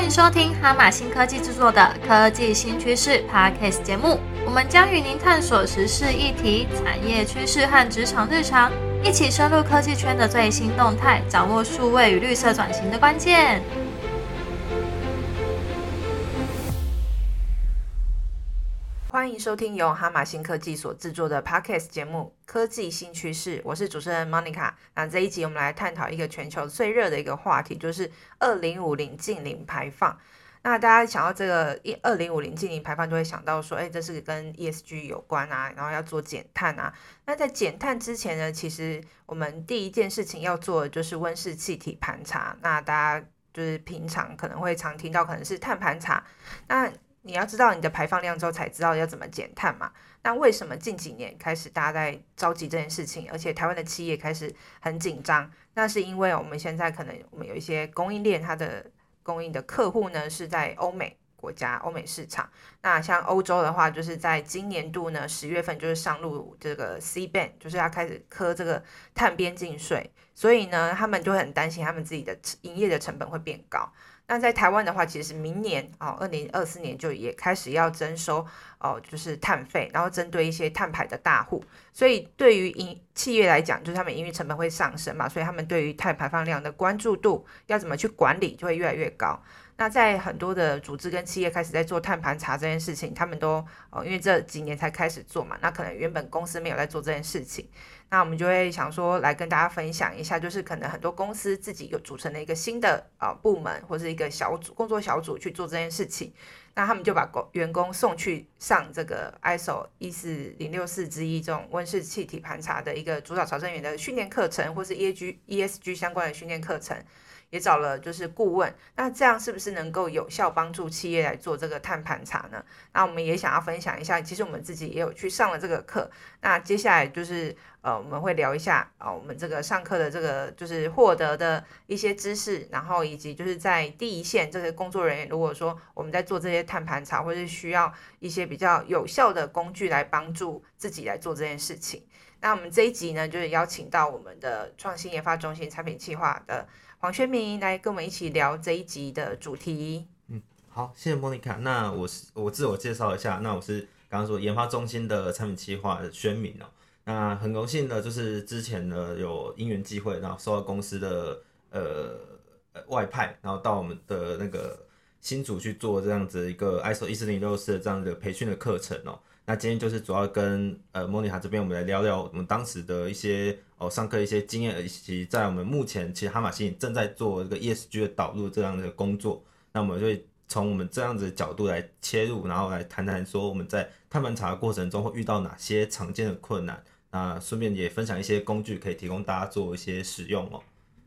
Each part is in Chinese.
欢迎收听哈马新科技制作的《科技新趋势》Podcast 节目。我们将与您探索时事议题、产业趋势和职场日常，一起深入科技圈的最新动态，掌握数位与绿色转型的关键。收听由哈马新科技所制作的 Podcast 节目《科技新趋势》，我是主持人 Monica。那这一集我们来探讨一个全球最热的一个话题，就是二零五零近零排放。那大家想到这个一二零五零近零排放，就会想到说，哎，这是跟 ESG 有关啊，然后要做减碳啊。那在减碳之前呢，其实我们第一件事情要做的就是温室气体盘查。那大家就是平常可能会常听到，可能是碳盘查。那你要知道你的排放量之后，才知道要怎么减碳嘛。那为什么近几年开始大家在着急这件事情，而且台湾的企业开始很紧张？那是因为我们现在可能我们有一些供应链，它的供应的客户呢是在欧美国家、欧美市场。那像欧洲的话，就是在今年度呢十月份就是上路这个 C ban，就是要开始磕这个碳边境税，所以呢他们就很担心他们自己的营业的成本会变高。那在台湾的话，其实明年啊，二零二四年就也开始要征收哦，就是碳费，然后针对一些碳排的大户，所以对于营企业来讲，就是他们营运成本会上升嘛，所以他们对于碳排放量的关注度要怎么去管理就会越来越高。那在很多的组织跟企业开始在做碳盘查这件事情，他们都哦，因为这几年才开始做嘛，那可能原本公司没有在做这件事情。那我们就会想说，来跟大家分享一下，就是可能很多公司自己有组成了一个新的啊部门或者一个小组工作小组去做这件事情。那他们就把工员工送去上这个 ISO 一四零六四之一这种温室气体盘查的一个主导查证员的训练课程，或是 ESG ESG 相关的训练课程。也找了就是顾问，那这样是不是能够有效帮助企业来做这个碳盘查呢？那我们也想要分享一下，其实我们自己也有去上了这个课。那接下来就是呃，我们会聊一下啊，我们这个上课的这个就是获得的一些知识，然后以及就是在第一线这些工作人员，如果说我们在做这些碳盘查，或是需要一些比较有效的工具来帮助自己来做这件事情。那我们这一集呢，就是邀请到我们的创新研发中心产品计划的。黄轩明来跟我们一起聊这一集的主题。嗯，好，谢谢莫妮卡。那我是我自我介绍一下，那我是刚刚说研发中心的产品企划的轩明哦。那很荣幸的，就是之前呢有因缘机会，然后受到公司的呃外派，然后到我们的那个新组去做这样子一个 ISO 一四零六四的这样的培训的课程哦。那今天就是主要跟呃莫妮卡这边，我们来聊聊我们当时的一些哦上课一些经验，以及在我们目前其实哈马星正在做这个 ESG 的导入这样的工作。那我们就会从我们这样子的角度来切入，然后来谈谈说我们在探盘查的过程中会遇到哪些常见的困难。那顺便也分享一些工具，可以提供大家做一些使用哦。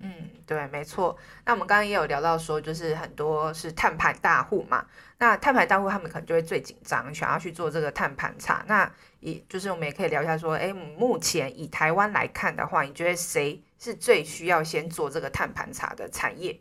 嗯，对，没错。那我们刚刚也有聊到说，就是很多是碳排大户嘛。那碳排大户他们可能就会最紧张，想要去做这个碳盘查。那也就是我们也可以聊一下说，哎，目前以台湾来看的话，你觉得谁是最需要先做这个碳盘查的产业？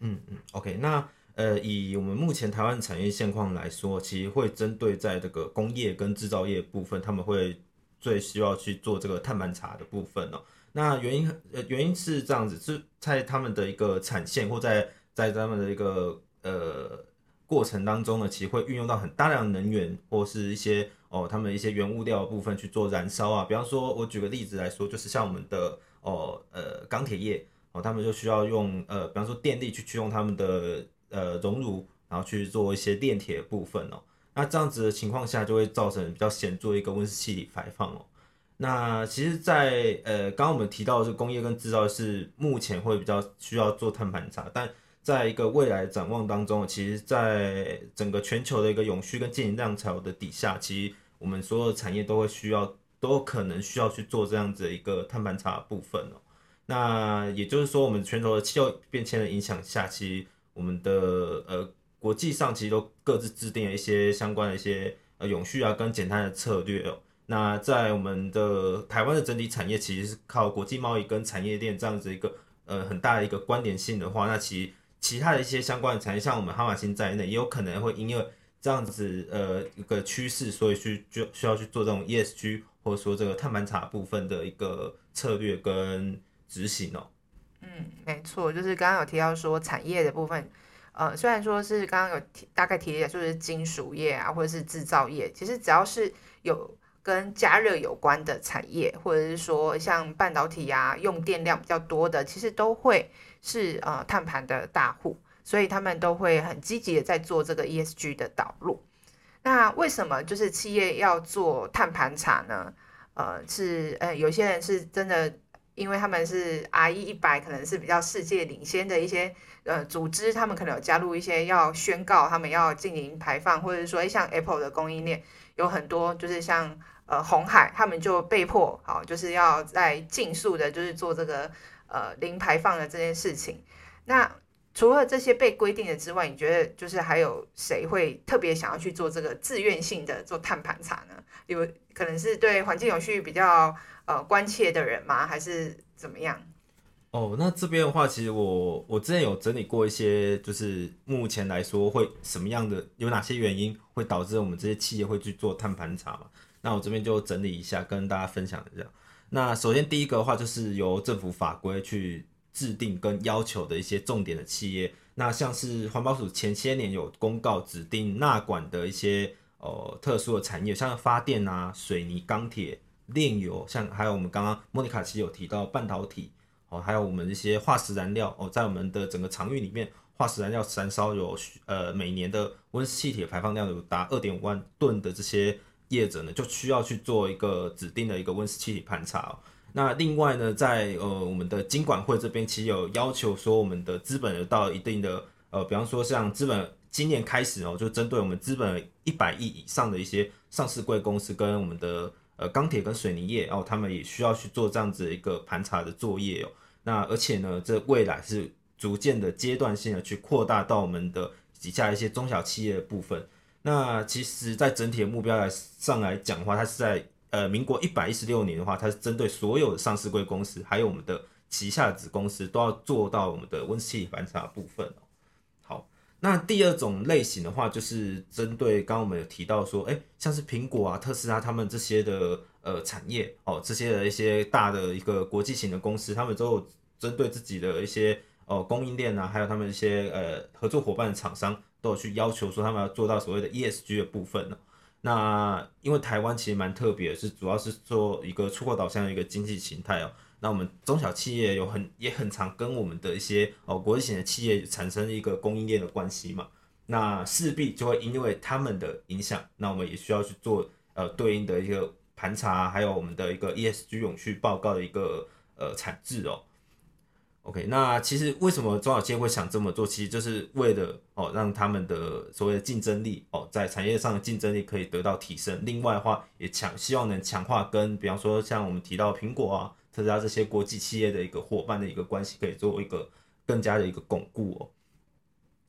嗯嗯，OK。那呃，以我们目前台湾产业现况来说，其实会针对在这个工业跟制造业部分，他们会最需要去做这个碳盘查的部分哦。那原因呃原因是这样子，是在他们的一个产线或在在他们的一个呃过程当中呢，其实会运用到很大量的能源或是一些哦他们一些原物料部分去做燃烧啊。比方说，我举个例子来说，就是像我们的哦呃钢铁业哦，他们就需要用呃比方说电力去驱动他们的呃熔炉，然后去做一些炼铁部分哦。那这样子的情况下，就会造成比较显著一个温室气体排放哦。那其实，在呃，刚刚我们提到的是工业跟制造是目前会比较需要做碳盘查，但在一个未来展望当中，其实，在整个全球的一个永续跟经营量潮的底下，其实我们所有的产业都会需要，都可能需要去做这样子的一个碳盘查部分哦。那也就是说，我们全球的气候变迁的影响下，其实我们的呃国际上其实都各自制定了一些相关的一些呃永续啊跟减碳的策略哦。那在我们的台湾的整体产业，其实是靠国际贸易跟产业链这样子一个呃很大的一个关联性的话，那其其他的一些相关的产业，像我们哈马星在内，也有可能会因为这样子呃一个趋势，所以去就需要去做这种 ESG 或者说这个碳盘查部分的一个策略跟执行哦。嗯，没错，就是刚刚有提到说产业的部分。呃，虽然说是刚刚有提大概提一下，就是金属业啊，或者是制造业，其实只要是有跟加热有关的产业，或者是说像半导体呀，用电量比较多的，其实都会是呃碳盘的大户，所以他们都会很积极的在做这个 ESG 的导入。那为什么就是企业要做碳盘查呢？呃，是呃，有些人是真的，因为他们是 RE 一百，可能是比较世界领先的一些呃组织，他们可能有加入一些要宣告他们要进行排放，或者说像 Apple 的供应链有很多，就是像呃红海，他们就被迫好，就是要在尽速的，就是做这个呃零排放的这件事情。那除了这些被规定的之外，你觉得就是还有谁会特别想要去做这个自愿性的做碳盘查呢？有可能是对环境有序比较呃关切的人吗？还是怎么样？哦，那这边的话，其实我我之前有整理过一些，就是目前来说会什么样的，有哪些原因会导致我们这些企业会去做碳盘查嘛？那我这边就整理一下，跟大家分享一下。那首先第一个的话，就是由政府法规去。制定跟要求的一些重点的企业，那像是环保署前些年有公告指定纳管的一些呃特殊的产业，像发电啊、水泥、钢铁、炼油，像还有我们刚刚莫妮卡其实有提到半导体哦，还有我们一些化石燃料哦，在我们的整个场域里面，化石燃料燃烧有呃每年的温室气体排放量有达二点五万吨的这些业者呢，就需要去做一个指定的一个温室气体盘查哦。那另外呢，在呃我们的金管会这边，其实有要求说，我们的资本有到一定的呃，比方说像资本今年开始哦，就针对我们资本一百亿以上的一些上市贵公司跟我们的呃钢铁跟水泥业哦，他们也需要去做这样子一个盘查的作业哦。那而且呢，这未来是逐渐的阶段性的去扩大到我们的底下一些中小企业的部分。那其实，在整体的目标来上来讲的话，它是在。呃，民国一百一十六年的话，它是针对所有的上市贵公司，还有我们的旗下子公司，都要做到我们的温室气体盘查部分。那第二种类型的话，就是针对刚刚我们有提到说，哎，像是苹果啊、特斯拉他们这些的呃产业哦，这些的一些大的一个国际型的公司，他们都有针对自己的一些呃供应链啊，还有他们一些呃合作伙伴的厂商，都有去要求说他们要做到所谓的 ESG 的部分呢。那因为台湾其实蛮特别，是主要是做一个出口导向的一个经济形态哦。那我们中小企业有很也很常跟我们的一些哦国际型的企业产生一个供应链的关系嘛。那势必就会因为他们的影响，那我们也需要去做呃对应的一个盘查，还有我们的一个 ESG 永续报告的一个呃产制哦。OK，那其实为什么中小企业会想这么做？其实就是为了哦，让他们的所谓的竞争力哦，在产业上的竞争力可以得到提升。另外的话，也强希望能强化跟比方说像我们提到苹果啊、特斯拉这些国际企业的一个伙伴的一个关系，可以做一个更加的一个巩固哦。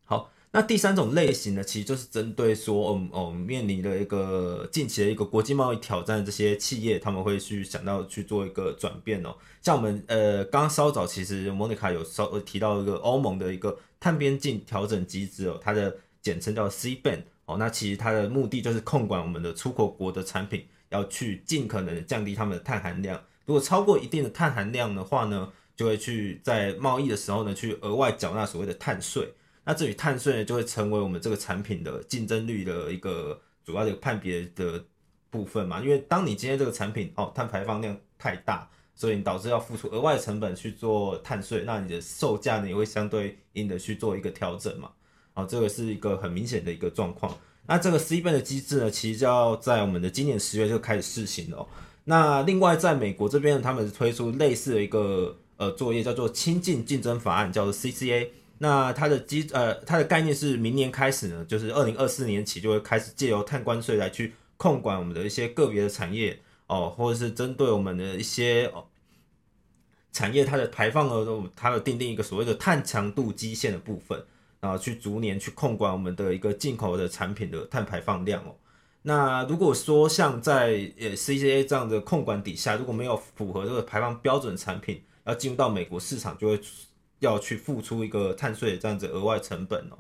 好。那第三种类型呢，其实就是针对说，嗯哦，面临的一个近期的一个国际贸易挑战，这些企业他们会去想到去做一个转变哦。像我们呃，刚刚稍早其实莫妮卡有稍提到一个欧盟的一个碳边境调整机制哦，它的简称叫 C ban 哦。那其实它的目的就是控管我们的出口国的产品，要去尽可能降低他们的碳含量。如果超过一定的碳含量的话呢，就会去在贸易的时候呢，去额外缴纳所谓的碳税。那至于碳税呢，就会成为我们这个产品的竞争力的一个主要的判别的部分嘛。因为当你今天这个产品哦碳排放量太大，所以你导致要付出额外的成本去做碳税，那你的售价呢也会相对应的去做一个调整嘛。哦，这个是一个很明显的一个状况。那这个 C 倍的机制呢，其实就要在我们的今年十月就开始试行了。哦那另外在美国这边，他们推出类似的一个呃作业，叫做亲近竞争法案，叫做 CCA。那它的基呃，它的概念是明年开始呢，就是二零二四年起就会开始借由碳关税来去控管我们的一些个别的产业哦，或者是针对我们的一些哦产业它的排放额，它的定定一个所谓的碳强度基线的部分，然后去逐年去控管我们的一个进口的产品的碳排放量哦。那如果说像在呃 CCA 这样的控管底下，如果没有符合这个排放标准产品，要进入到美国市场就会。要去付出一个碳税这样子额外成本哦，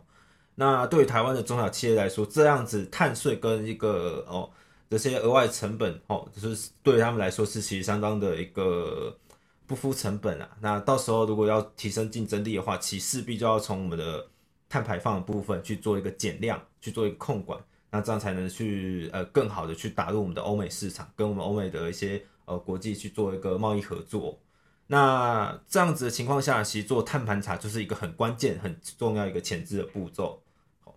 那对于台湾的中小企业来说，这样子碳税跟一个哦这些额外成本哦，就是对他们来说是其实相当的一个不敷成本啊。那到时候如果要提升竞争力的话，其势必就要从我们的碳排放的部分去做一个减量，去做一个控管，那这样才能去呃更好的去打入我们的欧美市场，跟我们欧美的一些呃国际去做一个贸易合作。那这样子的情况下，其实做碳盘查就是一个很关键、很重要一个前置的步骤。好，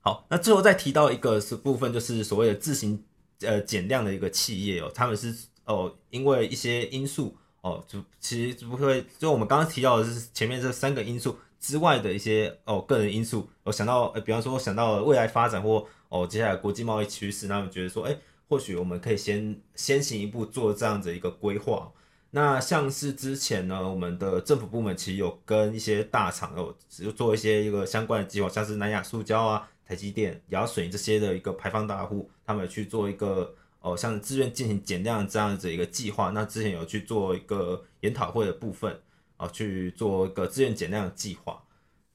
好，那最后再提到一个是部分，就是所谓的自行呃减量的一个企业哦，他们是哦因为一些因素哦，就其实不会就我们刚刚提到的是前面这三个因素之外的一些哦个人因素，我想到呃比方说想到未来发展或哦接下来国际贸易趋势，那么觉得说哎或许我们可以先先行一步做这样子一个规划。那像是之前呢，我们的政府部门其实有跟一些大厂有做一些一个相关的计划，像是南亚塑胶啊、台积电、亚水这些的一个排放大户，他们去做一个哦，像自愿进行减量这样子一个计划。那之前有去做一个研讨会的部分啊，去做一个自愿减量的计划。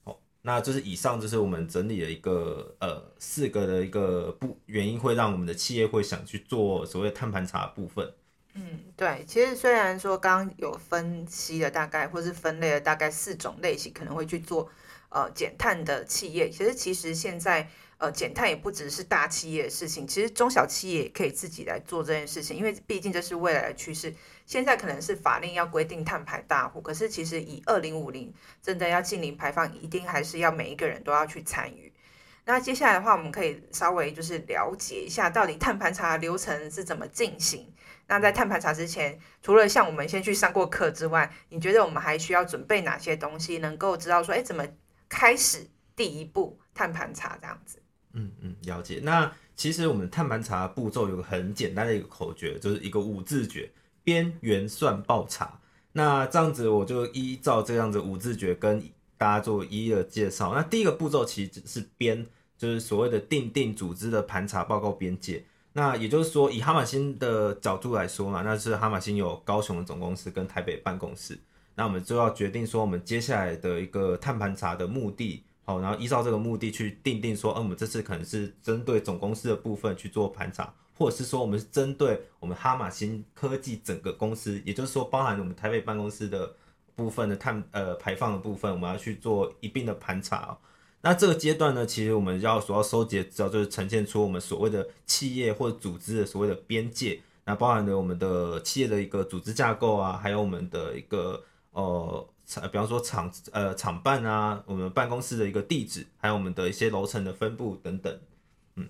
好，那就是以上就是我们整理的一个呃四个的一个不原因，会让我们的企业会想去做所谓碳盘查部分。嗯，对，其实虽然说刚刚有分析了大概，或是分类了大概四种类型，可能会去做呃减碳的企业，其实其实现在呃减碳也不只是大企业的事情，其实中小企业也可以自己来做这件事情，因为毕竟这是未来的趋势。现在可能是法令要规定碳排大户，可是其实以二零五零真的要净零排放，一定还是要每一个人都要去参与。那接下来的话，我们可以稍微就是了解一下，到底碳盘查流程是怎么进行。那在碳盘查之前，除了像我们先去上过课之外，你觉得我们还需要准备哪些东西，能够知道说，哎，怎么开始第一步碳盘查这样子？嗯嗯，了解。那其实我们碳盘查步骤有个很简单的一个口诀，就是一个五字诀：边缘算报查。那这样子，我就依照这样子五字诀跟大家做一一的介绍。那第一个步骤其实是编，就是所谓的定定组织的盘查报告边界。那也就是说，以哈马星的角度来说嘛，那是哈马星有高雄的总公司跟台北办公室，那我们就要决定说，我们接下来的一个碳盘查的目的，好，然后依照这个目的去定定说，嗯，我们这次可能是针对总公司的部分去做盘查，或者是说我们是针对我们哈马星科技整个公司，也就是说包含我们台北办公室的部分的碳呃排放的部分，我们要去做一并的盘查。那这个阶段呢，其实我们要所要收集的资料，就是呈现出我们所谓的企业或组织的所谓的边界，那包含了我们的企业的一个组织架构啊，还有我们的一个呃，比方说厂呃厂办啊，我们办公室的一个地址，还有我们的一些楼层的分布等等。嗯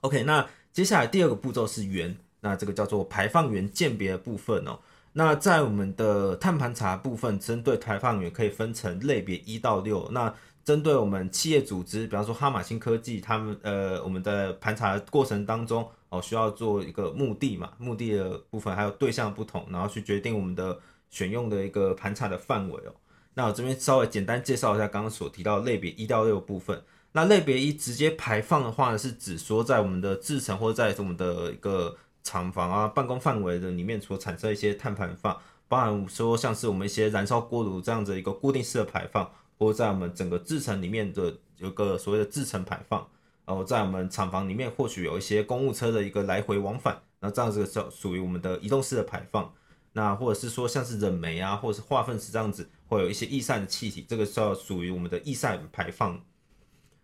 ，OK，那接下来第二个步骤是源，那这个叫做排放源鉴别的部分哦。那在我们的碳盘查部分，针对排放源可以分成类别一到六，那针对我们企业组织，比方说哈马星科技，他们呃，我们的盘查过程当中哦，需要做一个目的嘛，目的的部分还有对象不同，然后去决定我们的选用的一个盘查的范围哦。那我这边稍微简单介绍一下刚刚所提到类别一到六部分。那类别一直接排放的话呢，是指说在我们的制程或者在我们的一个厂房啊、办公范围的里面所产生一些碳排放，包含说像是我们一些燃烧锅炉这样子一个固定式的排放。或在我们整个制程里面的有个所谓的制程排放，然后在我们厂房里面或许有一些公务车的一个来回往返，那这样子是属于我们的移动式的排放。那或者是说像是冷媒啊，或者是化粪池这样子，会有一些易散的气体，这个是要属于我们的易散排放。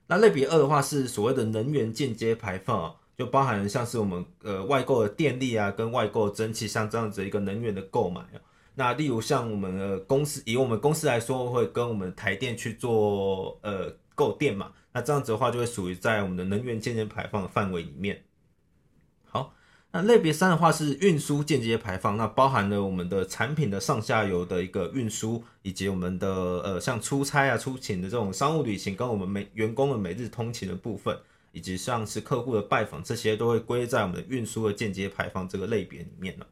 那类别二的话是所谓的能源间接排放，就包含像是我们呃外购的电力啊，跟外购蒸汽，像这样子一个能源的购买啊。那例如像我们的公司，以我们公司来说，会跟我们台电去做呃购电嘛，那这样子的话就会属于在我们的能源间接排放的范围里面。那类别三的话是运输间接排放，那包含了我们的产品的上下游的一个运输，以及我们的呃像出差啊、出勤的这种商务旅行，跟我们每员工的每日通勤的部分，以及像是客户的拜访，这些都会归在我们的运输的间接排放这个类别里面了。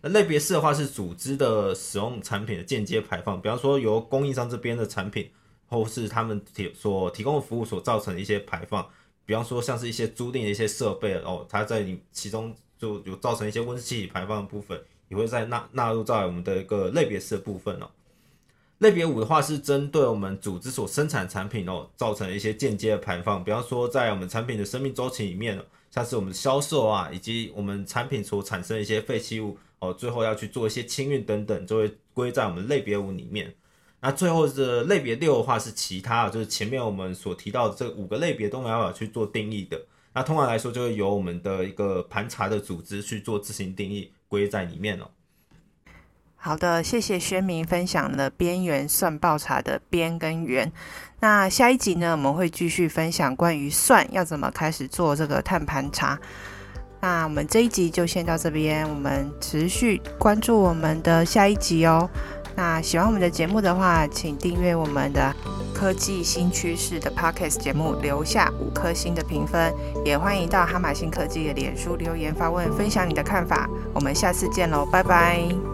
那类别四的话是组织的使用产品的间接排放，比方说由供应商这边的产品，或是他们提所提供的服务所造成的一些排放，比方说像是一些租赁的一些设备哦，它在你其中就有造成一些温室气体排放的部分，也会在纳纳入在我们的一个类别四的部分哦。类别五的话是针对我们组织所生产产品哦，造成一些间接的排放，比方说在我们产品的生命周期里面，像是我们销售啊，以及我们产品所产生的一些废弃物。哦，最后要去做一些清运等等，就会归在我们类别五里面。那最后的类别六的话是其他，就是前面我们所提到的这五个类别都没办法去做定义的。那通常来说，就会由我们的一个盘查的组织去做自行定义归在里面哦。好的，谢谢宣明分享了边缘算报茶的边跟缘。那下一集呢，我们会继续分享关于算要怎么开始做这个碳盘查。那我们这一集就先到这边，我们持续关注我们的下一集哦。那喜欢我们的节目的话，请订阅我们的科技新趋势的 Podcast 节目，留下五颗星的评分，也欢迎到哈马星科技的脸书留言发问，分享你的看法。我们下次见喽，拜拜。